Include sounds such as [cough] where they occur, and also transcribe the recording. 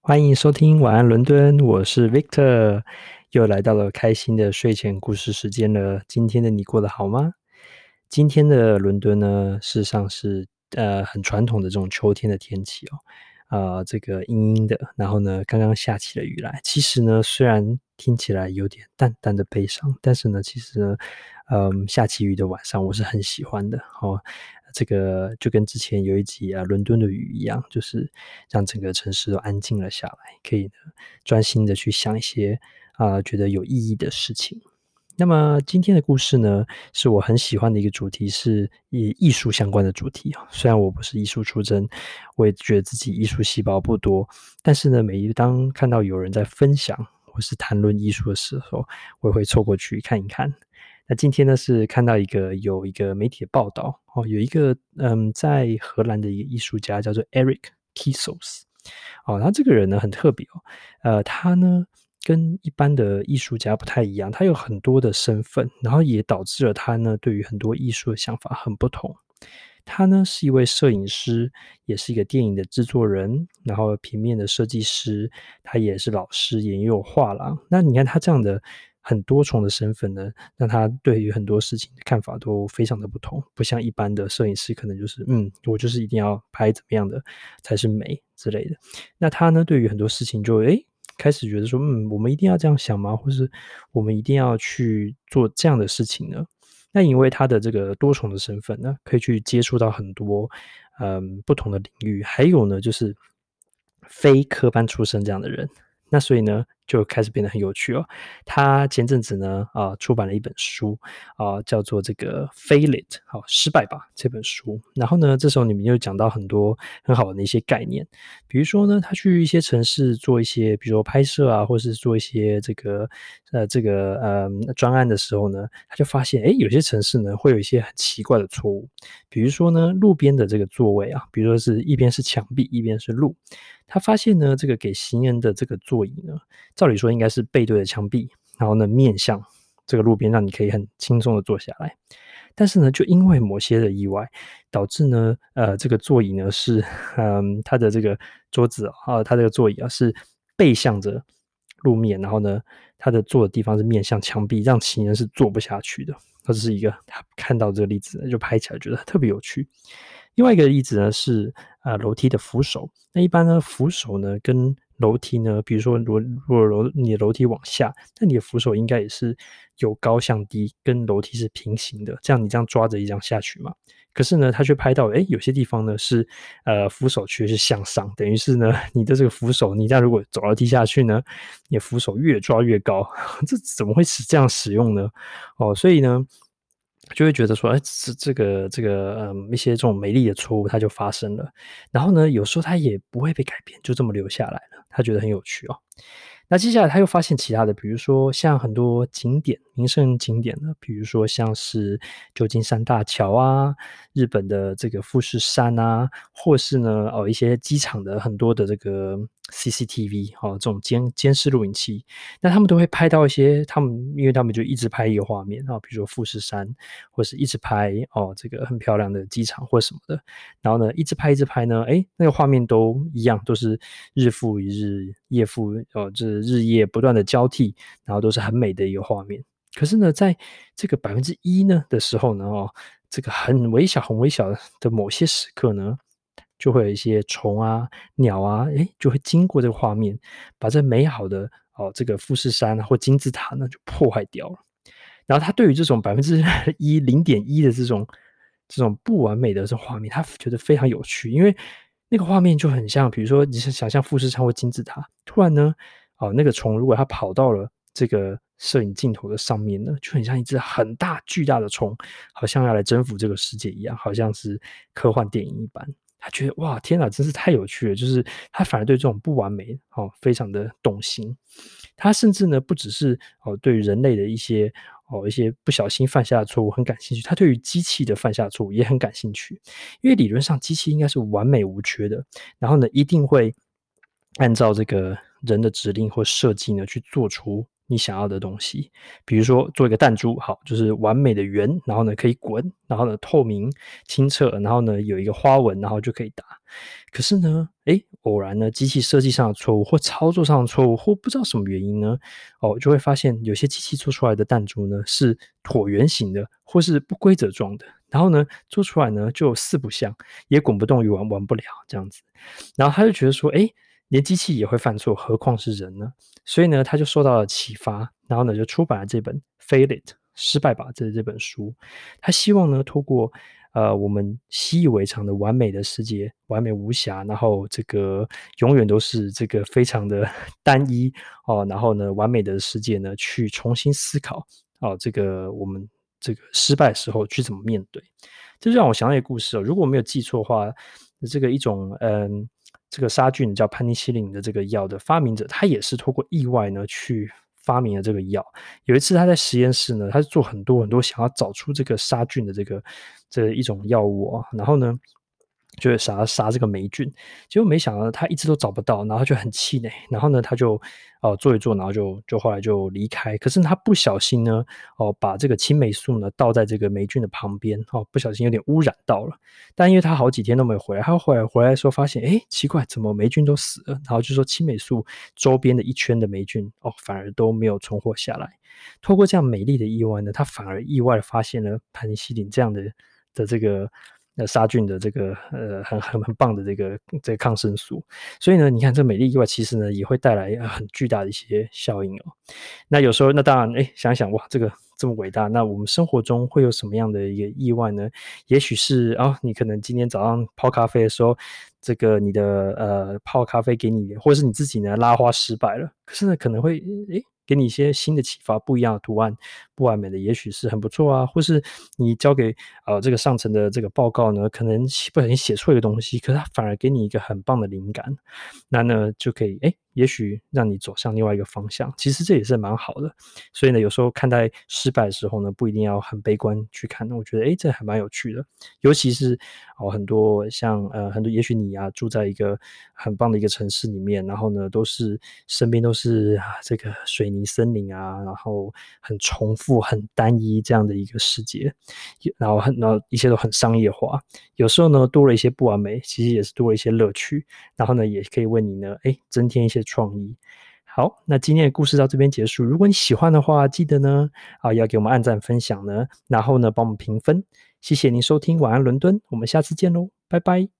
欢迎收听晚安伦敦，我是 Victor，又来到了开心的睡前故事时间了。今天的你过得好吗？今天的伦敦呢，事实上是呃很传统的这种秋天的天气哦，啊、呃，这个阴阴的，然后呢，刚刚下起了雨来。其实呢，虽然听起来有点淡淡的悲伤，但是呢，其实呢，嗯、下起雨的晚上我是很喜欢的哦。这个就跟之前有一集啊，伦敦的雨一样，就是让整个城市都安静了下来，可以呢专心的去想一些啊、觉得有意义的事情。那么今天的故事呢，是我很喜欢的一个主题，是以艺术相关的主题啊。虽然我不是艺术出身，我也觉得自己艺术细胞不多，但是呢，每一当看到有人在分享或是谈论艺术的时候，我也会凑过去看一看。那今天呢，是看到一个有一个媒体的报道哦，有一个嗯，在荷兰的一个艺术家叫做 Eric Kiesels 哦，他这个人呢很特别哦，呃，他呢跟一般的艺术家不太一样，他有很多的身份，然后也导致了他呢对于很多艺术的想法很不同。他呢是一位摄影师，也是一个电影的制作人，然后平面的设计师，他也是老师，也有画廊。那你看他这样的。很多重的身份呢，让他对于很多事情的看法都非常的不同，不像一般的摄影师，可能就是嗯，我就是一定要拍怎么样的才是美之类的。那他呢，对于很多事情就诶开始觉得说，嗯，我们一定要这样想吗？或是我们一定要去做这样的事情呢？那因为他的这个多重的身份呢，可以去接触到很多嗯不同的领域，还有呢，就是非科班出身这样的人。那所以呢，就开始变得很有趣哦。他前阵子呢，啊，出版了一本书，啊，叫做这个 “Fail It”，好，失败吧这本书。然后呢，这时候里面又讲到很多很好的一些概念，比如说呢，他去一些城市做一些，比如说拍摄啊，或是做一些这个呃这个呃专案的时候呢，他就发现，诶，有些城市呢会有一些很奇怪的错误，比如说呢，路边的这个座位啊，比如说是一边是墙壁，一边是路。他发现呢，这个给行人的这个座椅呢，照理说应该是背对着墙壁，然后呢面向这个路边，让你可以很轻松的坐下来。但是呢，就因为某些的意外，导致呢，呃，这个座椅呢是，嗯，它的这个桌子啊，它这个座椅啊是背向着路面，然后呢，它的坐的地方是面向墙壁，让行人是坐不下去的。这是一个他看到这个例子，就拍起来觉得特别有趣。另外一个例子呢是啊楼梯的扶手，那一般呢扶手呢跟楼梯呢，比如说如如果楼你的楼梯往下，那你的扶手应该也是由高向低，跟楼梯是平行的，这样你这样抓着一这样下去嘛。可是呢，他却拍到，诶有些地方呢是呃扶手却是向上，等于是呢你的这个扶手，你这样如果走楼梯下去呢，你的扶手越抓越高，[laughs] 这怎么会是这样使用呢？哦，所以呢。就会觉得说，哎，这这个这个，嗯，一些这种美丽的错误，它就发生了。然后呢，有时候它也不会被改变，就这么留下来了。他觉得很有趣哦。那接下来他又发现其他的，比如说像很多景点、名胜景点呢，比如说像是旧金山大桥啊，日本的这个富士山啊，或是呢，哦，一些机场的很多的这个。CCTV 哦，这种监监视录影器，那他们都会拍到一些，他们因为他们就一直拍一个画面啊，比如说富士山，或是一直拍哦，这个很漂亮的机场或什么的，然后呢，一直拍一直拍呢，诶，那个画面都一样，都是日复一日，夜复哦，就是日夜不断的交替，然后都是很美的一个画面。可是呢，在这个百分之一呢的时候呢，哦，这个很微小、很微小的某些时刻呢。就会有一些虫啊、鸟啊，诶，就会经过这个画面，把这美好的哦，这个富士山或金字塔呢，就破坏掉了。然后他对于这种百分之一、零点一的这种这种不完美的这画面，他觉得非常有趣，因为那个画面就很像，比如说你是想象富士山或金字塔，突然呢，哦，那个虫如果它跑到了这个摄影镜头的上面呢，就很像一只很大巨大的虫，好像要来征服这个世界一样，好像是科幻电影一般。他觉得哇，天哪，真是太有趣了！就是他反而对这种不完美哦，非常的动心。他甚至呢，不只是哦，对于人类的一些哦一些不小心犯下的错误很感兴趣，他对于机器的犯下的错误也很感兴趣。因为理论上机器应该是完美无缺的，然后呢，一定会按照这个人的指令或设计呢去做出你想要的东西，比如说做一个弹珠，好，就是完美的圆，然后呢可以滚，然后呢透明清澈，然后呢有一个花纹，然后就可以打。可是呢，诶，偶然呢机器设计上的错误，或操作上的错误，或不知道什么原因呢，哦，就会发现有些机器做出来的弹珠呢是椭圆形的，或是不规则状的，然后呢做出来呢就四不像，也滚不动，也玩玩不了这样子。然后他就觉得说，诶。连机器也会犯错，何况是人呢？所以呢，他就受到了启发，然后呢，就出版了这本《Fail It 失败吧》这这本书。他希望呢，透过呃我们习以为常的完美的世界，完美无瑕，然后这个永远都是这个非常的 [laughs] 单一哦，然后呢，完美的世界呢，去重新思考哦，这个我们这个失败时候去怎么面对。这就让我想到一个故事哦，如果我没有记错的话，这个一种嗯。这个杀菌叫潘尼西林的这个药的发明者，他也是通过意外呢去发明了这个药。有一次他在实验室呢，他是做很多很多想要找出这个杀菌的这个这一种药物啊，然后呢。就是杀杀这个霉菌，结果没想到他一直都找不到，然后就很气馁，然后呢他就哦、做一做，然后就就后来就离开。可是他不小心呢哦、把这个青霉素呢倒在这个霉菌的旁边哦，不小心有点污染到了。但因为他好几天都没回来，他回来回来的时候发现哎奇怪，怎么霉菌都死了？然后就说青霉素周边的一圈的霉菌哦反而都没有存活下来。透过这样美丽的意外呢，他反而意外的发现了盘尼西林这样的的这个。那杀菌的这个呃很很很棒的这个这个抗生素，所以呢，你看这美丽意外其实呢也会带来很巨大的一些效应哦。那有时候那当然哎想想哇这个这么伟大，那我们生活中会有什么样的一个意外呢？也许是啊、你可能今天早上泡咖啡的时候，这个你的呃泡咖啡给你，或者是你自己呢拉花失败了，可是呢可能会哎。给你一些新的启发，不一样的图案，不完美的，也许是很不错啊。或是你交给呃这个上层的这个报告呢，可能不小心写错一个东西，可是它反而给你一个很棒的灵感，那呢就可以哎。也许让你走向另外一个方向，其实这也是蛮好的。所以呢，有时候看待失败的时候呢，不一定要很悲观去看。我觉得，诶，这还蛮有趣的。尤其是哦，很多像呃，很多也许你啊，住在一个很棒的一个城市里面，然后呢，都是身边都是啊这个水泥森林啊，然后很重复、很单一这样的一个世界，然后很然后一切都很商业化。有时候呢，多了一些不完美，其实也是多了一些乐趣。然后呢，也可以为你呢，诶，增添一些。创意。好，那今天的故事到这边结束。如果你喜欢的话，记得呢啊要给我们按赞、分享呢，然后呢帮我们评分。谢谢您收听，晚安伦敦，我们下次见喽，拜拜。